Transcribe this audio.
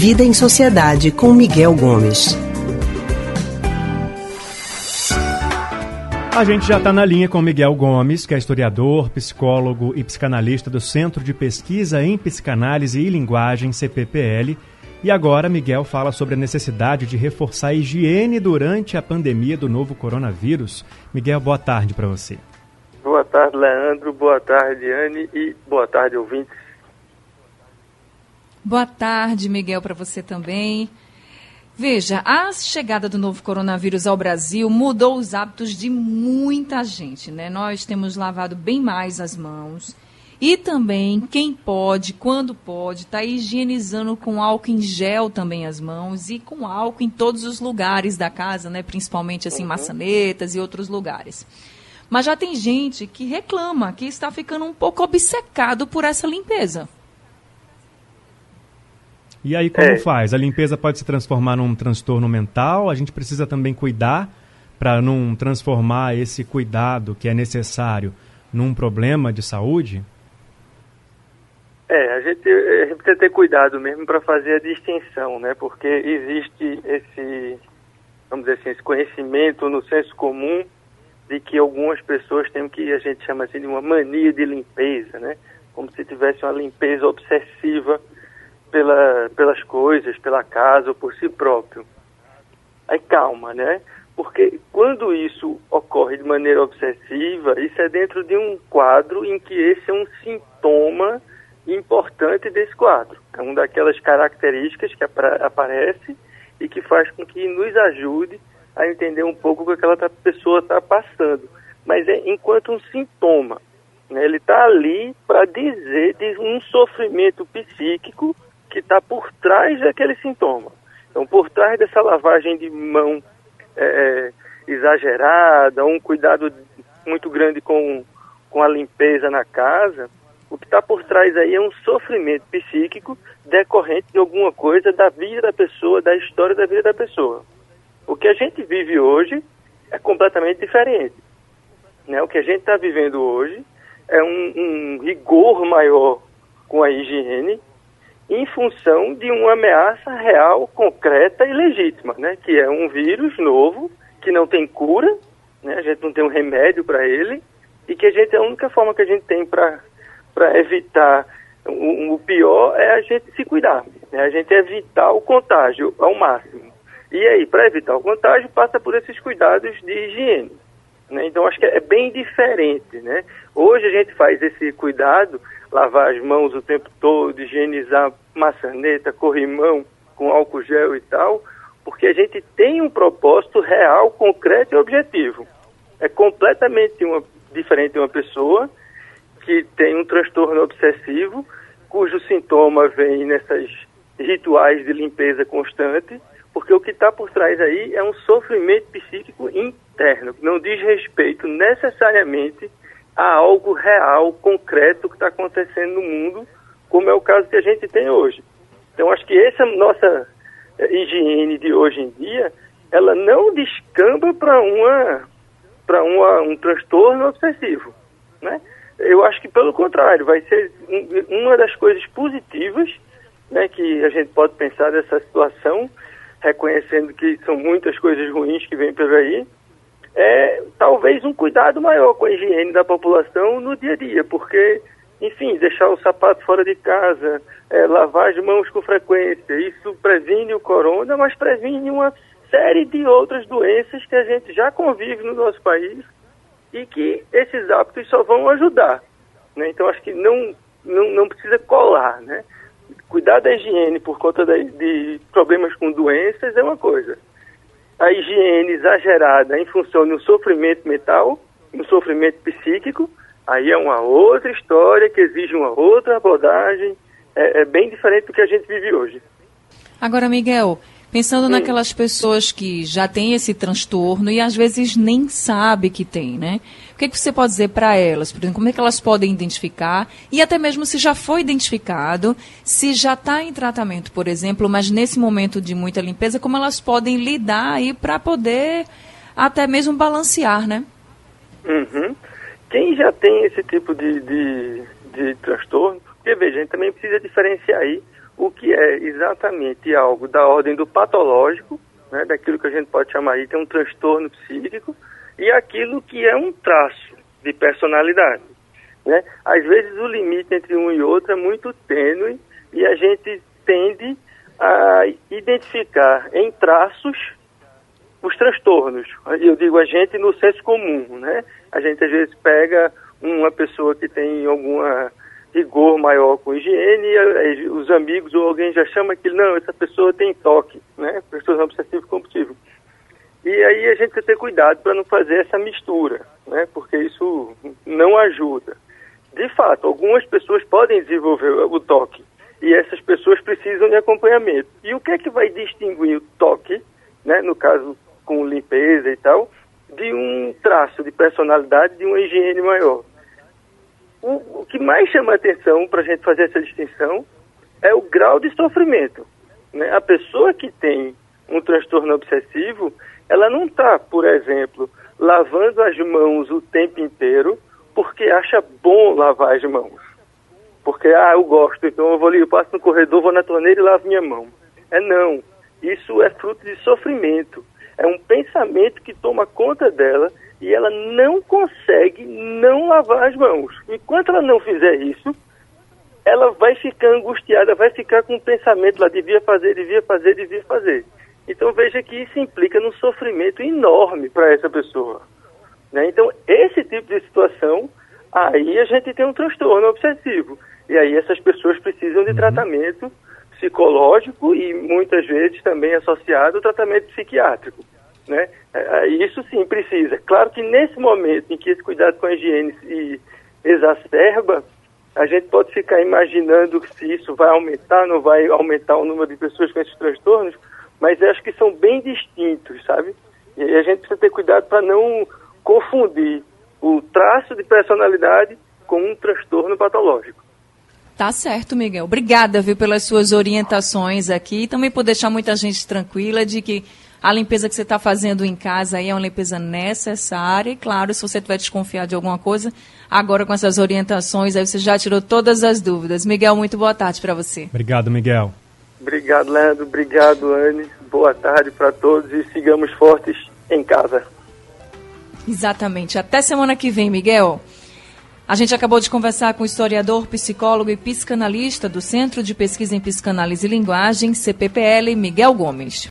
Vida em Sociedade com Miguel Gomes. A gente já está na linha com Miguel Gomes, que é historiador, psicólogo e psicanalista do Centro de Pesquisa em Psicanálise e Linguagem, CPPL. E agora, Miguel fala sobre a necessidade de reforçar a higiene durante a pandemia do novo coronavírus. Miguel, boa tarde para você. Boa tarde, Leandro. Boa tarde, Anne. E boa tarde, ouvintes. Boa tarde, Miguel, para você também. Veja, a chegada do novo coronavírus ao Brasil mudou os hábitos de muita gente, né? Nós temos lavado bem mais as mãos. E também, quem pode, quando pode, está higienizando com álcool em gel também as mãos e com álcool em todos os lugares da casa, né? Principalmente assim, uhum. maçanetas e outros lugares. Mas já tem gente que reclama que está ficando um pouco obcecado por essa limpeza. E aí como é. faz? A limpeza pode se transformar num transtorno mental? A gente precisa também cuidar para não transformar esse cuidado que é necessário num problema de saúde? É, a gente, a gente precisa ter cuidado mesmo para fazer a distinção, né? Porque existe esse, vamos dizer assim, esse conhecimento no senso comum de que algumas pessoas têm o que a gente chama assim de uma mania de limpeza, né? Como se tivesse uma limpeza obsessiva pela, pelas coisas, pela casa ou por si próprio. Aí calma, né? Porque quando isso ocorre de maneira obsessiva, isso é dentro de um quadro em que esse é um sintoma importante desse quadro. É uma daquelas características que aparece e que faz com que nos ajude a entender um pouco o que aquela pessoa está passando. Mas é enquanto um sintoma. Né? Ele está ali para dizer de um sofrimento psíquico que está por trás daquele sintoma. Então, por trás dessa lavagem de mão é, é, exagerada, um cuidado muito grande com, com a limpeza na casa, o que está por trás aí é um sofrimento psíquico decorrente de alguma coisa da vida da pessoa, da história da vida da pessoa. O que a gente vive hoje é completamente diferente. Né? O que a gente está vivendo hoje é um, um rigor maior com a higiene, em função de uma ameaça real, concreta e legítima, né? que é um vírus novo, que não tem cura, né? a gente não tem um remédio para ele, e que a gente, a única forma que a gente tem para evitar o, o, pior é a gente se cuidar, né? a gente evitar o contágio ao máximo. E aí, para evitar o contágio, passa por esses cuidados de higiene. Né? Então, acho que é bem diferente. Né? Hoje a gente faz esse cuidado lavar as mãos o tempo todo, higienizar maçaneta, corrimão com álcool gel e tal, porque a gente tem um propósito real, concreto e objetivo. É completamente uma, diferente de uma pessoa que tem um transtorno obsessivo, cujo sintoma vem nessas rituais de limpeza constante, porque o que está por trás aí é um sofrimento psíquico interno, que não diz respeito necessariamente a algo real, concreto que está acontecendo no mundo, como é o caso que a gente tem hoje. Então, acho que essa nossa eh, higiene de hoje em dia, ela não descamba para uma para um transtorno obsessivo, né? Eu acho que pelo contrário, vai ser uma das coisas positivas, né, que a gente pode pensar dessa situação, reconhecendo que são muitas coisas ruins que vêm por aí, é talvez um cuidado maior com a higiene da população no dia a dia, porque, enfim, deixar o sapato fora de casa, é, lavar as mãos com frequência, isso previne o corona, mas previne uma série de outras doenças que a gente já convive no nosso país e que esses hábitos só vão ajudar. Né? Então, acho que não, não, não precisa colar, né? Cuidar da higiene por conta de, de problemas com doenças é uma coisa a higiene exagerada em função de um sofrimento mental, um sofrimento psíquico, aí é uma outra história que exige uma outra abordagem, é, é bem diferente do que a gente vive hoje. Agora, Miguel, pensando Sim. naquelas pessoas que já têm esse transtorno e às vezes nem sabe que tem, né? O que, é que você pode dizer para elas? Por exemplo, como é que elas podem identificar? E até mesmo se já foi identificado, se já está em tratamento, por exemplo, mas nesse momento de muita limpeza, como elas podem lidar aí para poder até mesmo balancear, né? Uhum. Quem já tem esse tipo de, de, de transtorno, porque veja, a gente também precisa diferenciar aí o que é exatamente algo da ordem do patológico, né, daquilo que a gente pode chamar de um transtorno psíquico, e aquilo que é um traço de personalidade. Né? Às vezes o limite entre um e outro é muito tênue e a gente tende a identificar em traços os transtornos. Eu digo a gente no senso comum, né? A gente às vezes pega uma pessoa que tem alguma rigor maior com higiene e os amigos ou alguém já chama que não, essa pessoa tem toque, né? Transtorno obsessivo compulsivo. E aí a gente tem que ter cuidado para não fazer essa mistura, né? Porque isso não ajuda. De fato, algumas pessoas podem desenvolver o toque e essas pessoas precisam de acompanhamento. E o que é que vai distinguir o toque, né, no caso com limpeza e tal, de um traço de personalidade, de uma higiene maior? O, o que mais chama atenção para a gente fazer essa distinção é o grau de sofrimento. Né? A pessoa que tem um transtorno obsessivo, ela não está, por exemplo, lavando as mãos o tempo inteiro porque acha bom lavar as mãos. Porque, ah, eu gosto, então eu vou ali, eu passo no corredor, vou na torneira e lavo minha mão. É não. Isso é fruto de sofrimento. É um pensamento que toma conta dela e ela não consegue não lavar as mãos. Enquanto ela não fizer isso, ela vai ficar angustiada, vai ficar com o pensamento lá, devia fazer, devia fazer, devia fazer. Então veja que isso implica num sofrimento enorme para essa pessoa. Né? Então, esse tipo de situação, aí a gente tem um transtorno obsessivo. E aí essas pessoas precisam de uhum. tratamento psicológico e muitas vezes também associado ao tratamento psiquiátrico. Né? É, é, isso sim precisa. Claro que nesse momento em que esse cuidado com a higiene se exacerba, a gente pode ficar imaginando se isso vai aumentar, não vai aumentar o número de pessoas com esses transtornos, mas acho que são bem distintos, sabe? E a gente precisa ter cuidado para não confundir o traço de personalidade com um transtorno patológico. Tá certo, Miguel. Obrigada, viu, pelas suas orientações aqui também por deixar muita gente tranquila de que a limpeza que você está fazendo em casa aí é uma limpeza necessária. E claro, se você tiver desconfiado de alguma coisa, agora com essas orientações, aí você já tirou todas as dúvidas. Miguel, muito boa tarde para você. Obrigado, Miguel. Obrigado, Leandro. Obrigado, Anne. Boa tarde para todos e sigamos fortes em casa. Exatamente. Até semana que vem, Miguel. A gente acabou de conversar com o historiador, psicólogo e psicanalista do Centro de Pesquisa em Psicanálise e Linguagem, CPPL, Miguel Gomes.